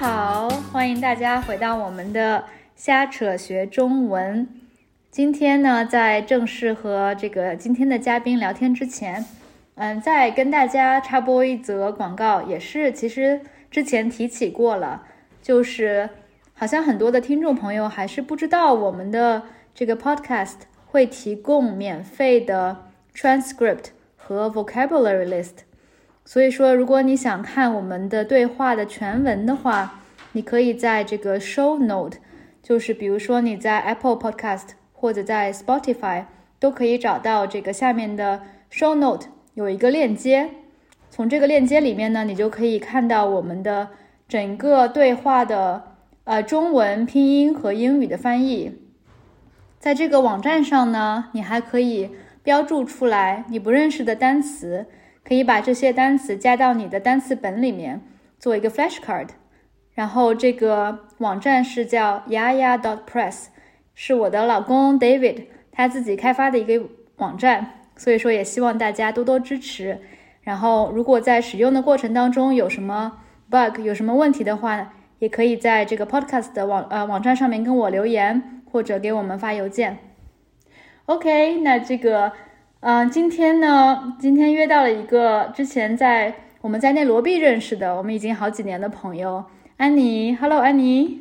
好，欢迎大家回到我们的瞎扯学中文。今天呢，在正式和这个今天的嘉宾聊天之前，嗯，再跟大家插播一则广告，也是其实之前提起过了，就是好像很多的听众朋友还是不知道我们的这个 podcast 会提供免费的 transcript 和 vocabulary list。所以说，如果你想看我们的对话的全文的话，你可以在这个 show note，就是比如说你在 Apple Podcast 或者在 Spotify 都可以找到这个下面的 show note 有一个链接，从这个链接里面呢，你就可以看到我们的整个对话的呃中文拼音和英语的翻译。在这个网站上呢，你还可以标注出来你不认识的单词。可以把这些单词加到你的单词本里面，做一个 flashcard。然后这个网站是叫 Yaya dot press，是我的老公 David 他自己开发的一个网站，所以说也希望大家多多支持。然后如果在使用的过程当中有什么 bug 有什么问题的话，也可以在这个 podcast 的网呃网站上面跟我留言，或者给我们发邮件。OK，那这个。嗯，今天呢，今天约到了一个之前在我们在内罗毕认识的，我们已经好几年的朋友安妮。Hello，安妮。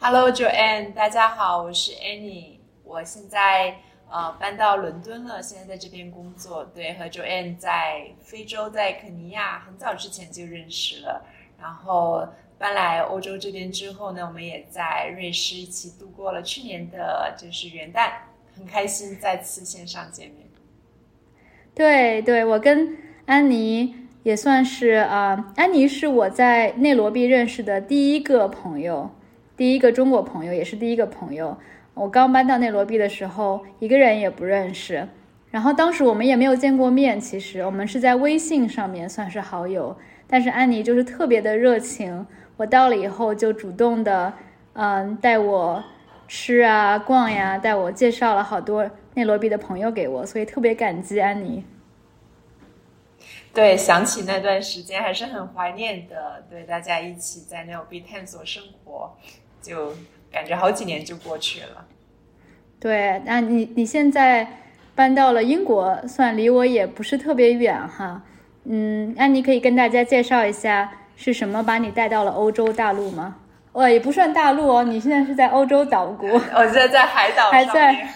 Hello，Joanne，大家好，我是 Annie，我现在呃搬到伦敦了，现在在这边工作。对，和 Joanne 在非洲，在肯尼亚很早之前就认识了，然后搬来欧洲这边之后呢，我们也在瑞士一起度过了去年的就是元旦，很开心再次线上见面。对对，我跟安妮也算是啊，安妮是我在内罗毕认识的第一个朋友，第一个中国朋友，也是第一个朋友。我刚搬到内罗毕的时候，一个人也不认识，然后当时我们也没有见过面，其实我们是在微信上面算是好友。但是安妮就是特别的热情，我到了以后就主动的，嗯，带我吃啊、逛呀，带我介绍了好多。内罗毕的朋友给我，所以特别感激安妮。对，想起那段时间还是很怀念的。对，大家一起在内罗毕探索生活，就感觉好几年就过去了。对，那你你现在搬到了英国，算离我也不是特别远哈。嗯，安妮可以跟大家介绍一下是什么把你带到了欧洲大陆吗？哦，也不算大陆哦，你现在是在欧洲岛国。我现在在海岛，还在。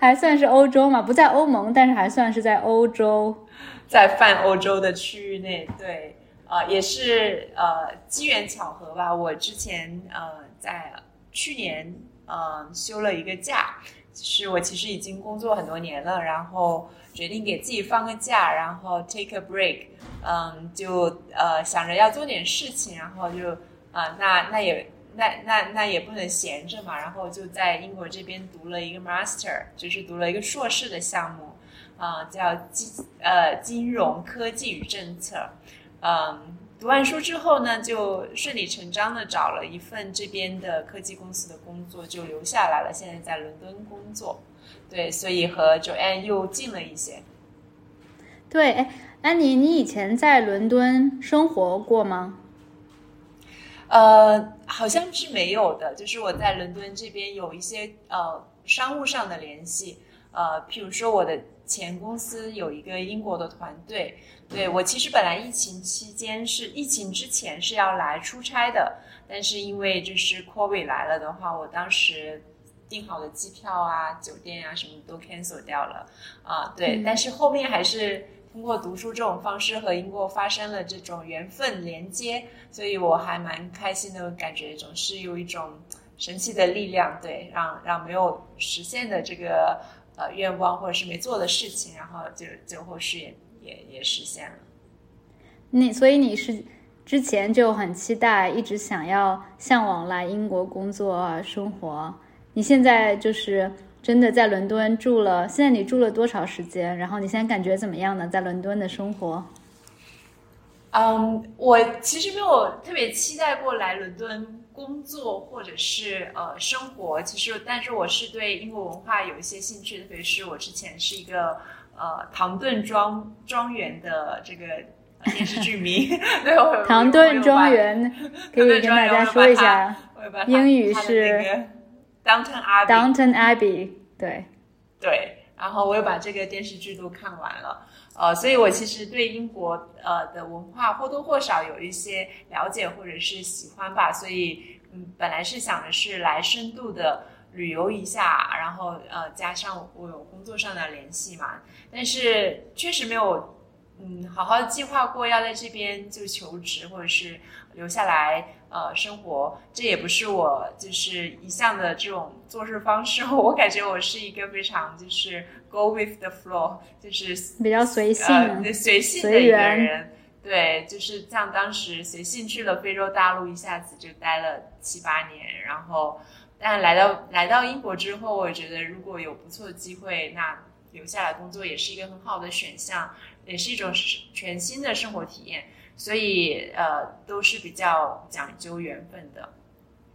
还算是欧洲嘛，不在欧盟，但是还算是在欧洲，在泛欧洲的区域内。对，呃，也是呃机缘巧合吧。我之前呃在去年呃休了一个假，是我其实已经工作很多年了，然后决定给自己放个假，然后 take a break，嗯，就呃想着要做点事情，然后就啊那那也。那那那也不能闲着嘛，然后就在英国这边读了一个 master，就是读了一个硕士的项目，啊，叫金呃金融科技与政策，嗯，读完书之后呢，就顺理成章的找了一份这边的科技公司的工作，就留下来了。现在在伦敦工作，对，所以和 Joanne 又近了一些。对，哎，安妮，你以前在伦敦生活过吗？呃，好像是没有的。就是我在伦敦这边有一些呃商务上的联系，呃，譬如说我的前公司有一个英国的团队，对我其实本来疫情期间是疫情之前是要来出差的，但是因为就是 COVID 来了的话，我当时订好的机票啊、酒店啊什么都 cancel 掉了啊，对，但是后面还是。通过读书这种方式和英国发生了这种缘分连接，所以我还蛮开心的，感觉总是有一种神奇的力量，对，让让没有实现的这个呃愿望或者是没做的事情，然后就最后是也也也实现了。你所以你是之前就很期待，一直想要向往来英国工作生活，你现在就是。真的在伦敦住了，现在你住了多少时间？然后你现在感觉怎么样呢？在伦敦的生活？嗯，我其实没有特别期待过来伦敦工作或者是呃生活。其实，但是我是对英国文化有一些兴趣，特别是我之前是一个呃唐顿庄庄园的这个电视剧迷，对，我唐顿庄园 可以跟大家说一下，英语是 Downton Abbey。Downton Abbey，对对，然后我又把这个电视剧都看完了，呃，所以我其实对英国呃的文化或多或少有一些了解或者是喜欢吧，所以嗯，本来是想的是来深度的旅游一下，然后呃加上我有工作上的联系嘛，但是确实没有。嗯，好好计划过要在这边就求职，或者是留下来呃生活，这也不是我就是一向的这种做事方式。我感觉我是一个非常就是 go with the flow，就是比较随性、随性的一个人。对，就是像当时随性去了非洲大陆，一下子就待了七八年，然后但来到来到英国之后，我觉得如果有不错的机会，那留下来工作也是一个很好的选项。也是一种全新的生活体验，所以呃都是比较讲究缘分的，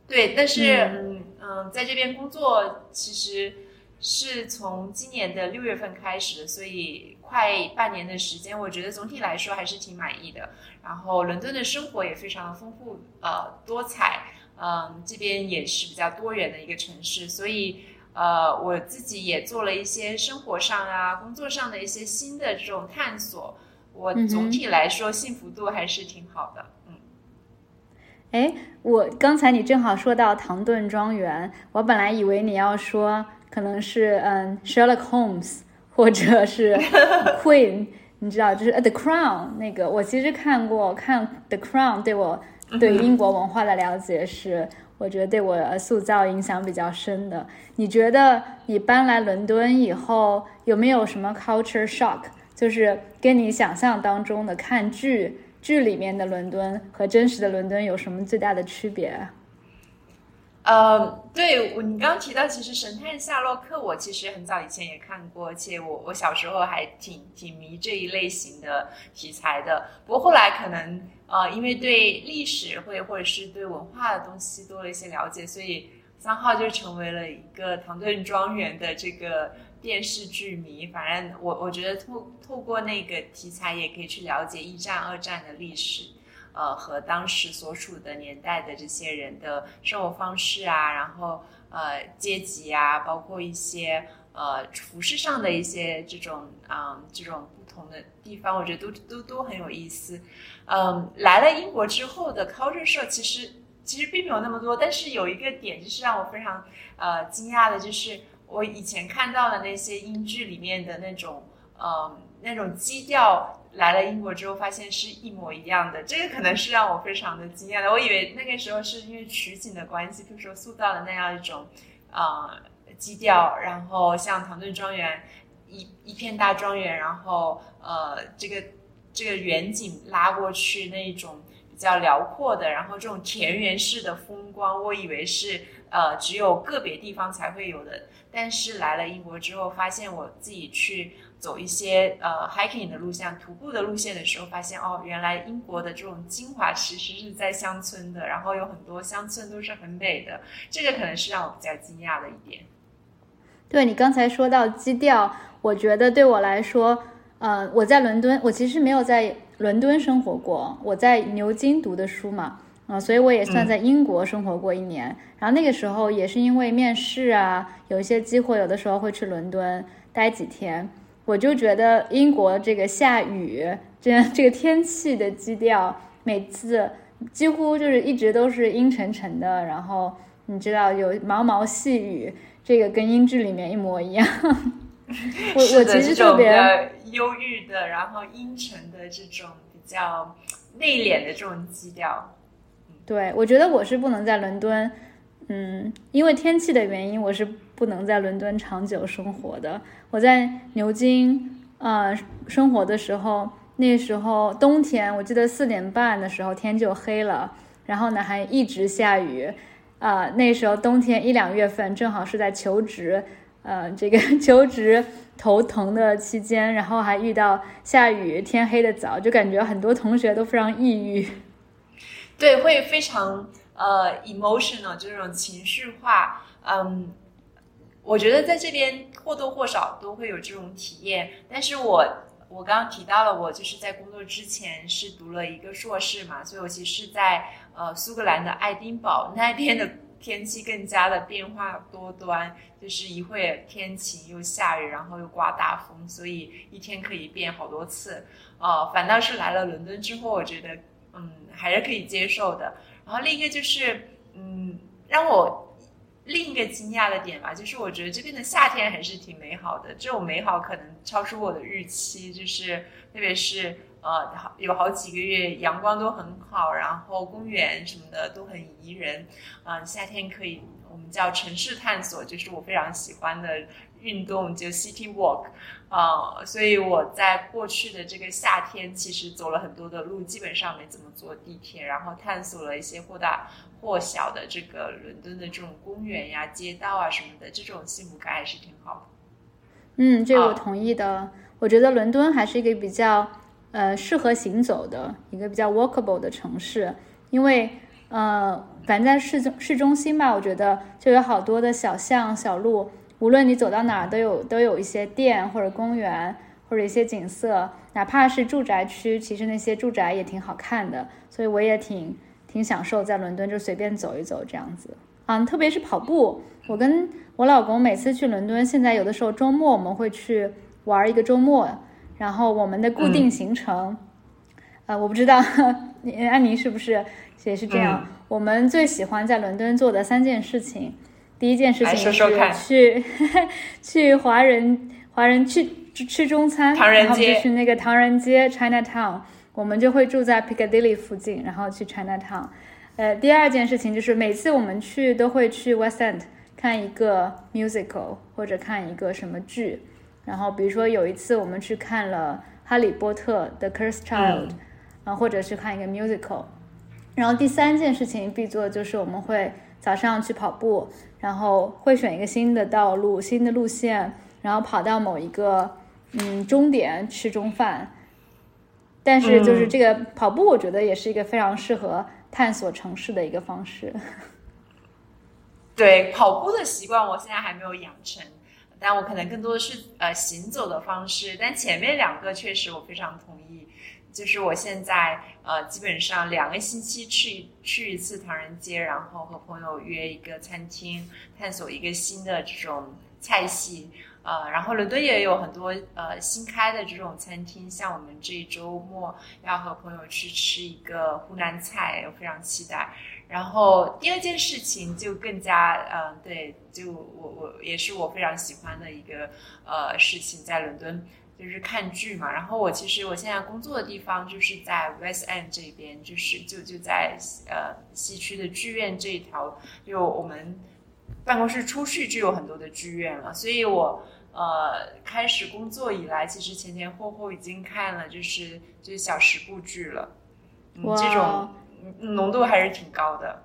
对。但是嗯嗯，在这边工作其实是从今年的六月份开始的，所以快半年的时间，我觉得总体来说还是挺满意的。然后伦敦的生活也非常的丰富呃多彩，嗯，这边也是比较多元的一个城市，所以。呃，我自己也做了一些生活上啊、工作上的一些新的这种探索。我总体来说幸福度还是挺好的。嗯。哎，我刚才你正好说到唐顿庄园，我本来以为你要说可能是嗯 Sherlock Holmes 或者是 Queen，你知道，就是 The Crown 那个。我其实看过，看 The Crown 对我对英国文化的了解是。我觉得对我塑造影响比较深的，你觉得你搬来伦敦以后有没有什么 culture shock？就是跟你想象当中的看剧剧里面的伦敦和真实的伦敦有什么最大的区别？呃，对我，你刚刚提到，其实《神探夏洛克》，我其实很早以前也看过，而且我我小时候还挺挺迷这一类型的题材的。不过后来可能呃，因为对历史会或者是对文化的东西多了一些了解，所以三号就成为了一个唐顿庄园的这个电视剧迷。反正我我觉得透透过那个题材，也可以去了解一战、二战的历史。呃，和当时所处的年代的这些人的生活方式啊，然后呃阶级啊，包括一些呃服饰上的一些这种啊这种不同的地方，我觉得都都都很有意思。嗯，来了英国之后的 culture shock 其实其实并没有那么多，但是有一个点就是让我非常呃惊讶的，就是我以前看到的那些英剧里面的那种呃那种基调。来了英国之后，发现是一模一样的，这个可能是让我非常的惊讶的。我以为那个时候是因为取景的关系，比如说塑造了那样一种，呃，基调，然后像唐顿庄园，一一片大庄园，然后呃，这个这个远景拉过去那种比较辽阔的，然后这种田园式的风光，我以为是呃只有个别地方才会有的，但是来了英国之后，发现我自己去。走一些呃 hiking 的路线、徒步的路线的时候，发现哦，原来英国的这种精华其实是在乡村的，然后有很多乡村都是很美的，这个可能是让我比较惊讶的一点。对你刚才说到基调，我觉得对我来说，呃，我在伦敦，我其实没有在伦敦生活过，我在牛津读的书嘛，啊，所以我也算在英国生活过一年。然后那个时候也是因为面试啊，有一些机会，有的时候会去伦敦待几天。我就觉得英国这个下雨，这样这个天气的基调，每次几乎就是一直都是阴沉沉的，然后你知道有毛毛细雨，这个跟英剧里面一模一样。我我其实特别忧郁的，然后阴沉的这种比较内敛的这种基调。对，我觉得我是不能在伦敦，嗯，因为天气的原因，我是不能在伦敦长久生活的。我在牛津呃生活的时候，那时候冬天，我记得四点半的时候天就黑了，然后呢还一直下雨，啊，那时候冬天一两月份正好是在求职，呃，这个 求职头疼的期间，然后还遇到下雨，天黑的早，就感觉很多同学都非常抑郁，对，会非常呃 emotional 就这种情绪化，嗯。我觉得在这边或多或少都会有这种体验，但是我我刚刚提到了，我就是在工作之前是读了一个硕士嘛，所以我其实是在呃苏格兰的爱丁堡那边的天气更加的变化多端，就是一会天晴又下雨，然后又刮大风，所以一天可以变好多次。呃，反倒是来了伦敦之后，我觉得嗯还是可以接受的。然后另一个就是嗯让我。另一个惊讶的点吧，就是我觉得这边的夏天还是挺美好的。这种美好可能超出我的预期，就是特别是呃，有好几个月阳光都很好，然后公园什么的都很宜人。嗯，夏天可以我们叫城市探索，就是我非常喜欢的运动，就 City Walk。啊，所以我在过去的这个夏天，其实走了很多的路，基本上没怎么坐地铁，然后探索了一些或大。或小的这个伦敦的这种公园呀、街道啊什么的，这种幸福感还是挺好的。嗯，这个我同意的。我觉得伦敦还是一个比较呃适合行走的一个比较 walkable 的城市，因为呃，反正在市中市中心吧，我觉得就有好多的小巷小路，无论你走到哪儿都有都有一些店或者公园或者一些景色，哪怕是住宅区，其实那些住宅也挺好看的，所以我也挺。挺享受在伦敦就随便走一走这样子啊，特别是跑步。我跟我老公每次去伦敦，现在有的时候周末我们会去玩一个周末，然后我们的固定行程，呃，我不知道 安妮是不是也是这样。我们最喜欢在伦敦做的三件事情，第一件事情是去 去华人华人去吃中餐，然后就是那个唐人街 Chinatown。我们就会住在 Piccadilly 附近，然后去 Chinatown。呃，第二件事情就是每次我们去都会去 West End 看一个 musical 或者看一个什么剧。然后比如说有一次我们去看了《哈利波特》的 Cursed Child，啊，或者是看一个 musical。然后第三件事情必做就是我们会早上去跑步，然后会选一个新的道路、新的路线，然后跑到某一个嗯终点吃中饭。但是，就是这个跑步，我觉得也是一个非常适合探索城市的一个方式。对跑步的习惯，我现在还没有养成，但我可能更多的是呃行走的方式。但前面两个确实我非常同意，就是我现在呃基本上两个星期去去一次唐人街，然后和朋友约一个餐厅，探索一个新的这种菜系。呃，然后伦敦也有很多呃新开的这种餐厅，像我们这一周末要和朋友去吃一个湖南菜，我非常期待。然后第二件事情就更加呃，对，就我我也是我非常喜欢的一个呃事情，在伦敦就是看剧嘛。然后我其实我现在工作的地方就是在 West End 这边，就是就就在呃西区的剧院这一条，就我们办公室出去就有很多的剧院了，所以我。呃，开始工作以来，其实前前后后已经看了，就是就是小十部剧了，嗯，这种浓度还是挺高的。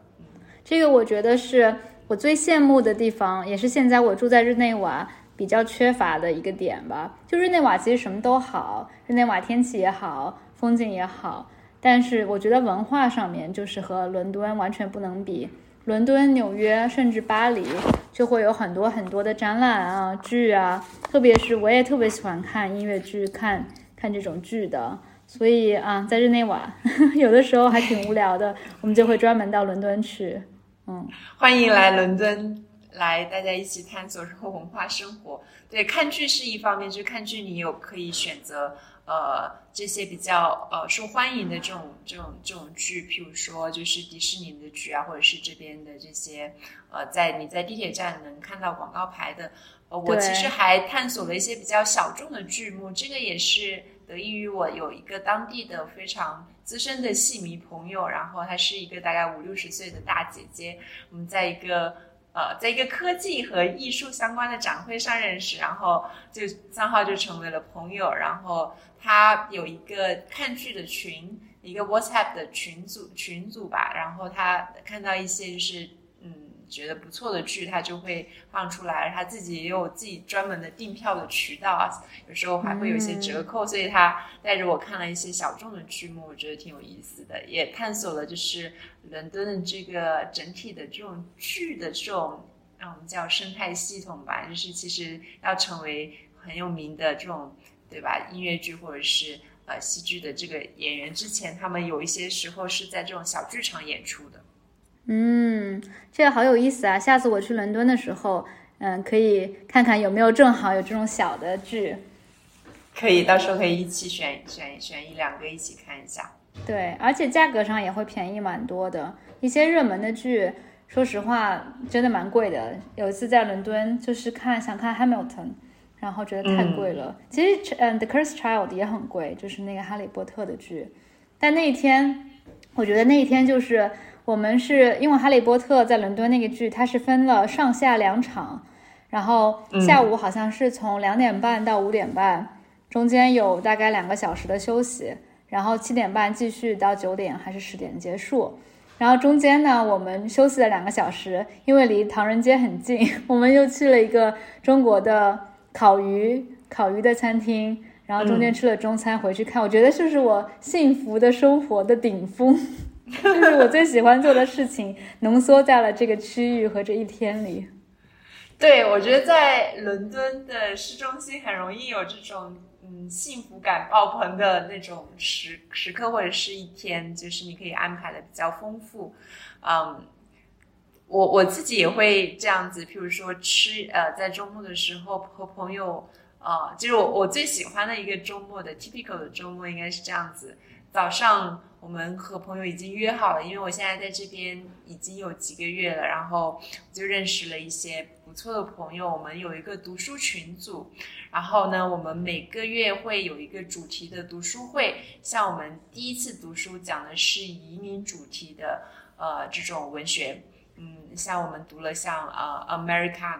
这个我觉得是我最羡慕的地方，也是现在我住在日内瓦比较缺乏的一个点吧。就日内瓦其实什么都好，日内瓦天气也好，风景也好，但是我觉得文化上面就是和伦敦完全不能比。伦敦、纽约，甚至巴黎，就会有很多很多的展览啊、剧啊。特别是我也特别喜欢看音乐剧，看看这种剧的。所以啊，在日内瓦，有的时候还挺无聊的，我们就会专门到伦敦去。嗯，欢迎来伦敦，来大家一起探索生活、文化、生活。对，看剧是一方面，就看剧你有可以选择。呃，这些比较呃受欢迎的这种这种这种剧，譬如说就是迪士尼的剧啊，或者是这边的这些呃，在你在地铁站能看到广告牌的。呃，我其实还探索了一些比较小众的剧目，这个也是得益于我有一个当地的非常资深的戏迷朋友，然后她是一个大概五六十岁的大姐姐，我们在一个。呃，在一个科技和艺术相关的展会上认识，然后就三号就成为了朋友。然后他有一个看剧的群，一个 WhatsApp 的群组群组吧。然后他看到一些就是。觉得不错的剧，他就会放出来。他自己也有自己专门的订票的渠道啊，有时候还会有一些折扣。所以他带着我看了一些小众的剧目，我觉得挺有意思的，也探索了就是伦敦的这个整体的这种剧的这种，让我们叫生态系统吧。就是其实要成为很有名的这种对吧？音乐剧或者是呃戏剧的这个演员，之前他们有一些时候是在这种小剧场演出的。嗯，这个好有意思啊！下次我去伦敦的时候，嗯，可以看看有没有正好有这种小的剧。可以，到时候可以一起选选选一两个一起看一下。对，而且价格上也会便宜蛮多的。一些热门的剧，说实话真的蛮贵的。有一次在伦敦，就是看想看 Hamilton，然后觉得太贵了。其实，嗯，《The Cursed Child》也很贵，就是那个哈利波特的剧。但那一天，我觉得那一天就是我们是因为哈利波特在伦敦那个剧，它是分了上下两场，然后下午好像是从两点半到五点半，中间有大概两个小时的休息，然后七点半继续到九点还是十点结束。然后中间呢，我们休息了两个小时，因为离唐人街很近，我们又去了一个中国的烤鱼烤鱼的餐厅，然后中间吃了中餐回去看。我觉得就是我幸福的生活的顶峰，就是我最喜欢做的事情，浓缩在了这个区域和这一天里。对，我觉得在伦敦的市中心很容易有这种。嗯，幸福感爆棚的那种时时刻，或者是一天，就是你可以安排的比较丰富。嗯，我我自己也会这样子，譬如说吃呃，在周末的时候和朋友，呃，就是我我最喜欢的一个周末的 typical 的周末应该是这样子。早上我们和朋友已经约好了，因为我现在在这边已经有几个月了，然后就认识了一些不错的朋友。我们有一个读书群组，然后呢，我们每个月会有一个主题的读书会。像我们第一次读书讲的是移民主题的，呃，这种文学，嗯，像我们读了像呃《American》。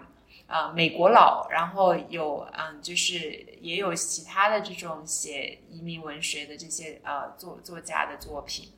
啊，美国佬，然后有嗯，就是也有其他的这种写移民文学的这些呃作作家的作品，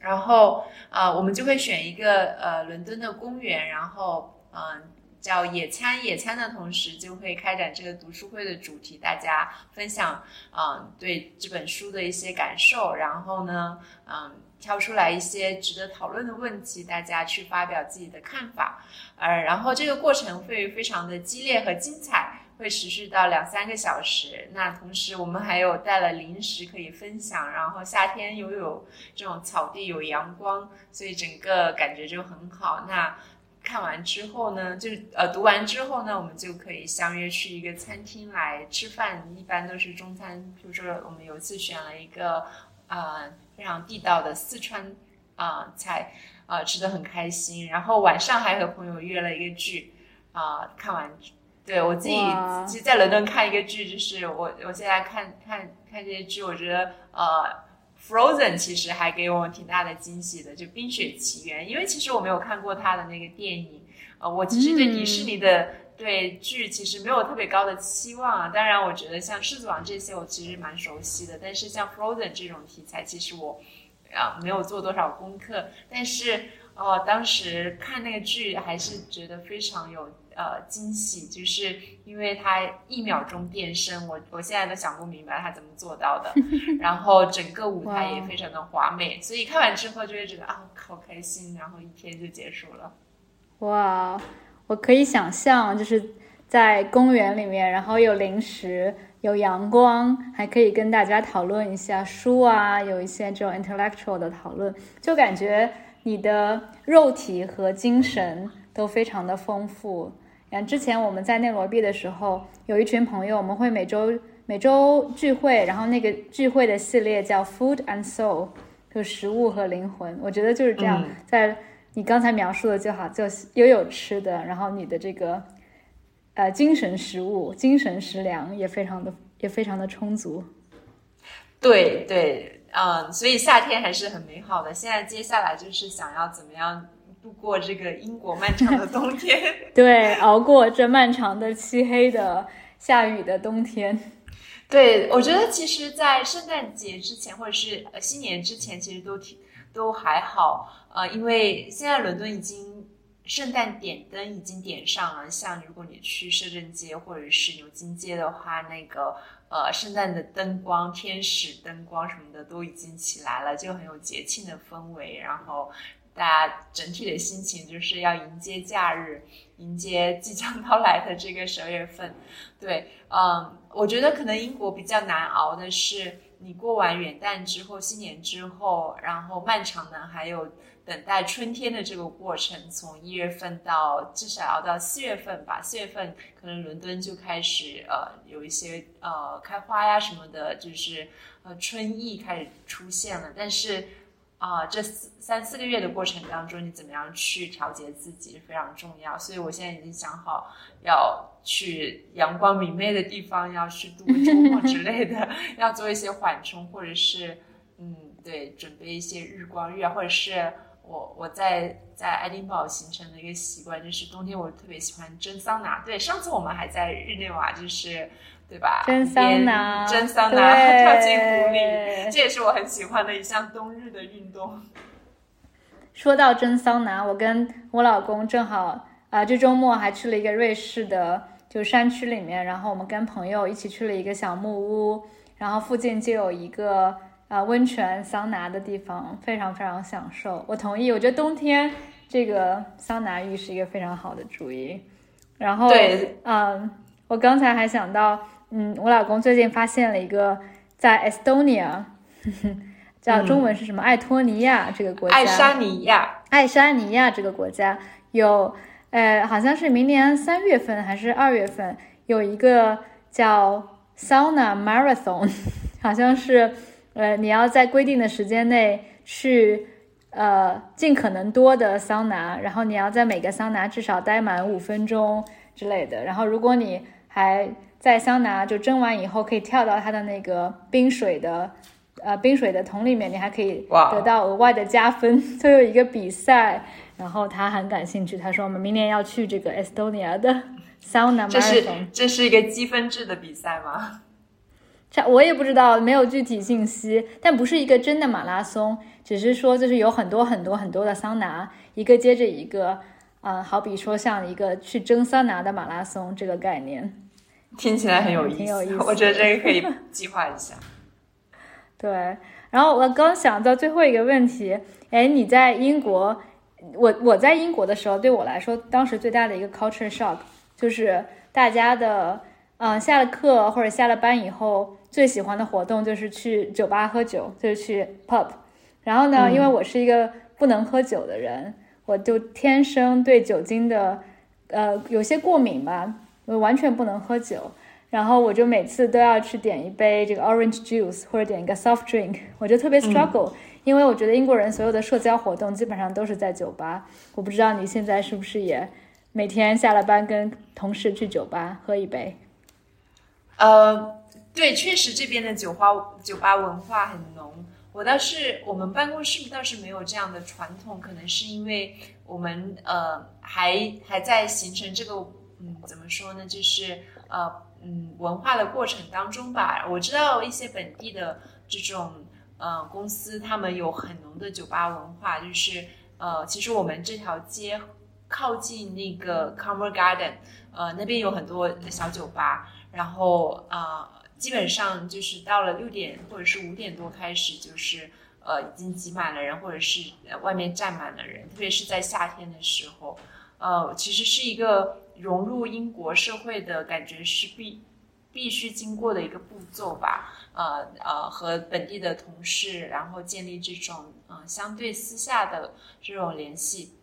然后啊，我们就会选一个呃伦敦的公园，然后嗯叫野餐，野餐的同时就会开展这个读书会的主题，大家分享嗯对这本书的一些感受，然后呢嗯。挑出来一些值得讨论的问题，大家去发表自己的看法，呃，然后这个过程会非常的激烈和精彩，会持续到两三个小时。那同时我们还有带了零食可以分享，然后夏天又有这种草地有阳光，所以整个感觉就很好。那看完之后呢，就呃读完之后呢，我们就可以相约去一个餐厅来吃饭，一般都是中餐。比如说我们有一次选了一个。啊，非常地道的四川啊菜啊，吃的很开心。然后晚上还和朋友约了一个剧啊，看完，对我自己其实在伦敦看一个剧，就是我我现在看看看这些剧，我觉得呃，Frozen 其实还给我挺大的惊喜的，就《冰雪奇缘》，因为其实我没有看过他的那个电影，呃，我其实对迪士尼的。对剧其实没有特别高的期望啊，当然我觉得像《狮子王》这些我其实蛮熟悉的，但是像《Frozen》这种题材，其实我啊没有做多少功课，但是哦当时看那个剧还是觉得非常有呃惊喜，就是因为它一秒钟变身，我我现在都想不明白它怎么做到的，然后整个舞台也非常的华美，所以看完之后就会觉得啊好开心，然后一天就结束了，哇。我可以想象，就是在公园里面，然后有零食，有阳光，还可以跟大家讨论一下书啊，有一些这种 intellectual 的讨论，就感觉你的肉体和精神都非常的丰富。像之前我们在内罗毕的时候，有一群朋友，我们会每周每周聚会，然后那个聚会的系列叫 Food and Soul，就食物和灵魂。我觉得就是这样，在。你刚才描述的就好，就又有吃的，然后你的这个呃精神食物、精神食粮也非常的也非常的充足。对对，嗯，所以夏天还是很美好的。现在接下来就是想要怎么样度过这个英国漫长的冬天？对，熬过这漫长的漆黑的下雨的冬天。对，我觉得其实，在圣诞节之前或者是呃新年之前，其实都挺都还好。呃，因为现在伦敦已经圣诞点灯已经点上了，像如果你去摄政街或者是牛津街的话，那个呃圣诞的灯光、天使灯光什么的都已经起来了，就很有节庆的氛围。然后大家整体的心情就是要迎接假日，迎接即将到来的这个十二月份。对，嗯，我觉得可能英国比较难熬的是，你过完元旦之后、新年之后，然后漫长的还有等待春天的这个过程，从一月份到至少要到四月份吧。四月份可能伦敦就开始呃有一些呃开花呀什么的，就是呃春意开始出现了，但是。啊，这四三四个月的过程当中，你怎么样去调节自己非常重要。所以我现在已经想好要去阳光明媚的地方，要去度个周末之类的，要做一些缓冲，或者是嗯，对，准备一些日光浴啊，或者是我我在在爱丁堡形成的一个习惯，就是冬天我特别喜欢蒸桑拿。对，上次我们还在日内瓦，就是。对吧？蒸桑拿，蒸桑拿，跳进湖里，这也是我很喜欢的一项冬日的运动。说到蒸桑拿，我跟我老公正好啊，这周末还去了一个瑞士的，就山区里面，然后我们跟朋友一起去了一个小木屋，然后附近就有一个啊温泉桑拿的地方，非常非常享受。我同意，我觉得冬天这个桑拿浴是一个非常好的主意。然后，对，嗯，我刚才还想到。嗯，我老公最近发现了一个在 Estonia，叫中文是什么？爱托尼亚这个国家。爱沙尼亚。爱沙尼亚这个国家有，呃，好像是明年三月份还是二月份有一个叫 Sauna Marathon，好像是，呃，你要在规定的时间内去，呃，尽可能多的桑拿，然后你要在每个桑拿至少待满五分钟之类的，然后如果你还在桑拿就蒸完以后，可以跳到它的那个冰水的，呃，冰水的桶里面，你还可以得到额外的加分。就有一个比赛，然后他很感兴趣，他说我们明年要去这个 Estonia 的 sauna 这是这是一个积分制的比赛吗？这我也不知道，没有具体信息，但不是一个真的马拉松，只是说就是有很多很多很多的桑拿，一个接着一个，啊，好比说像一个去蒸桑拿的马拉松这个概念。听起来很有意思，我觉得这个可以计划一下。对，然后我刚想到最后一个问题，哎，你在英国，我我在英国的时候，对我来说，当时最大的一个 culture shock 就是大家的，嗯，下了课或者下了班以后，最喜欢的活动就是去酒吧喝酒，就是去 pub。然后呢，因为我是一个不能喝酒的人，我就天生对酒精的，呃，有些过敏吧。我完全不能喝酒，然后我就每次都要去点一杯这个 orange juice 或者点一个 soft drink，我就特别 struggle，因为我觉得英国人所有的社交活动基本上都是在酒吧。我不知道你现在是不是也每天下了班跟同事去酒吧喝一杯？呃，对，确实这边的酒吧酒吧文化很浓。我倒是我们办公室倒是没有这样的传统，可能是因为我们呃还还在形成这个。嗯，怎么说呢？就是呃，嗯，文化的过程当中吧，我知道一些本地的这种呃公司，他们有很浓的酒吧文化。就是呃，其实我们这条街靠近那个 c o m e r Garden，呃，那边有很多小酒吧。然后啊，基本上就是到了六点或者是五点多开始，就是呃已经挤满了人，或者是外面站满了人，特别是在夏天的时候，呃，其实是一个。融入英国社会的感觉是必必须经过的一个步骤吧，呃呃，和本地的同事，然后建立这种嗯相对私下的这种联系，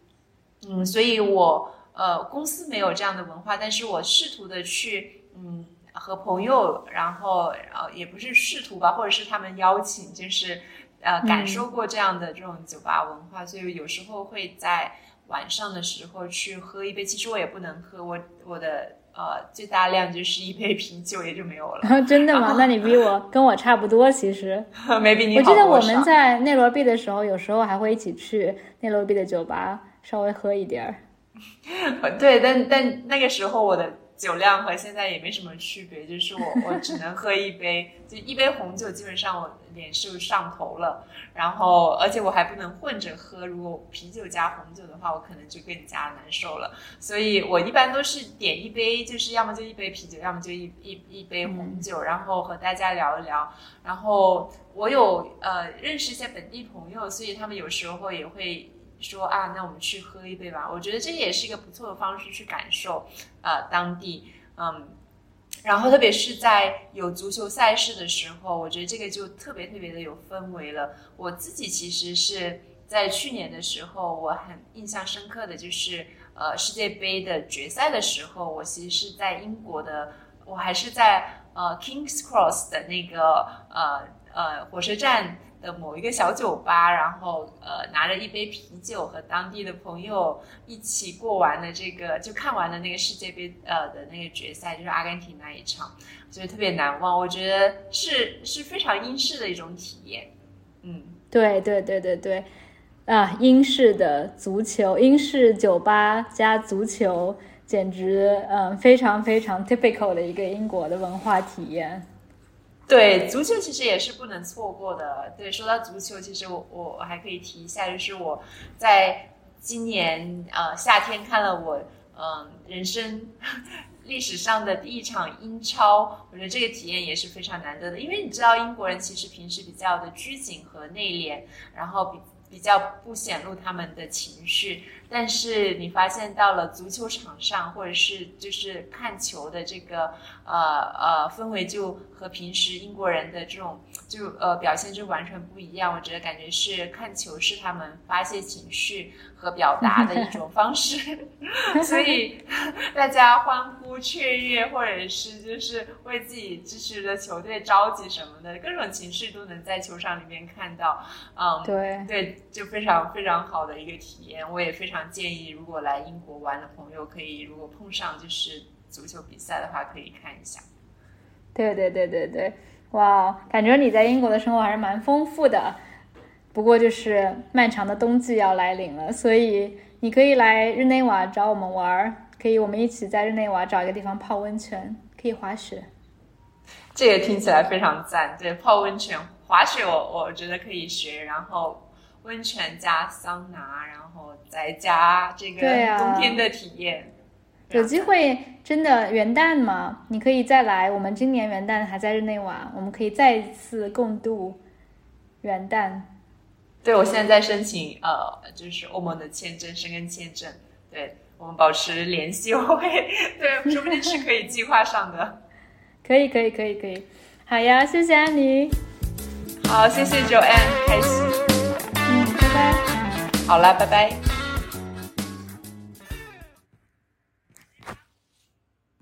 嗯，所以我呃公司没有这样的文化，但是我试图的去嗯和朋友，然后呃也不是试图吧，或者是他们邀请，就是呃感受过这样的这种酒吧文化，所以有时候会在。晚上的时候去喝一杯，其实我也不能喝，我我的呃最大量就是一杯啤酒也就没有了。真的吗？那你比我 跟我差不多，其实 没比你好我记得我们在内罗毕的时候，有时候还会一起去内罗毕的酒吧稍微喝一点儿。对，但但那个时候我的。酒量和现在也没什么区别，就是我我只能喝一杯，就一杯红酒，基本上我脸就上头了。然后，而且我还不能混着喝，如果啤酒加红酒的话，我可能就更加难受了。所以我一般都是点一杯，就是要么就一杯啤酒，要么就一一一杯红酒，然后和大家聊一聊。然后我有呃认识一些本地朋友，所以他们有时候也会。说啊，那我们去喝一杯吧。我觉得这也是一个不错的方式去感受呃当地，嗯。然后，特别是在有足球赛事的时候，我觉得这个就特别特别的有氛围了。我自己其实是在去年的时候，我很印象深刻的就是，呃，世界杯的决赛的时候，我其实是在英国的，我还是在呃 Kings Cross 的那个呃呃火车站。的某一个小酒吧，然后呃拿着一杯啤酒和当地的朋友一起过完了这个，就看完了那个世界杯呃的那个决赛，就是阿根廷那一场，觉得特别难忘。我觉得是是非常英式的一种体验。嗯，对对对对对，啊，英式的足球，英式酒吧加足球，简直嗯非常非常 typical 的一个英国的文化体验。对足球其实也是不能错过的。对，说到足球，其实我我我还可以提一下，就是我在今年呃夏天看了我嗯人生 历史上的第一场英超，我觉得这个体验也是非常难得的。因为你知道英国人其实平时比较的拘谨和内敛，然后比比较不显露他们的情绪。但是你发现到了足球场上，或者是就是看球的这个呃呃氛围，就和平时英国人的这种就呃表现就完全不一样。我觉得感觉是看球是他们发泄情绪和表达的一种方式，所以 大家欢呼雀跃，或者是就是为自己支持的球队着急什么的，各种情绪都能在球场里面看到。嗯，对对，就非常非常好的一个体验，我也非常。建议如果来英国玩的朋友，可以如果碰上就是足球比赛的话，可以看一下。对对对对对，哇，感觉你在英国的生活还是蛮丰富的。不过就是漫长的冬季要来临了，所以你可以来日内瓦找我们玩儿，可以我们一起在日内瓦找一个地方泡温泉，可以滑雪。这个听起来非常赞，对，泡温泉、滑雪，我我觉得可以学，然后。温泉加桑拿，然后再加这个冬天的体验。有机会真的元旦嘛？你可以再来。我们今年元旦还在日内瓦，我们可以再次共度元旦。对，我现在在申请呃，就是欧盟的签证，申根签证。对我们保持联系，我 会对，说不定是可以计划上的。可以，可以，可以，可以。好呀，谢谢安妮。好，谢谢 Joanne，开心。拜拜，好了，拜拜。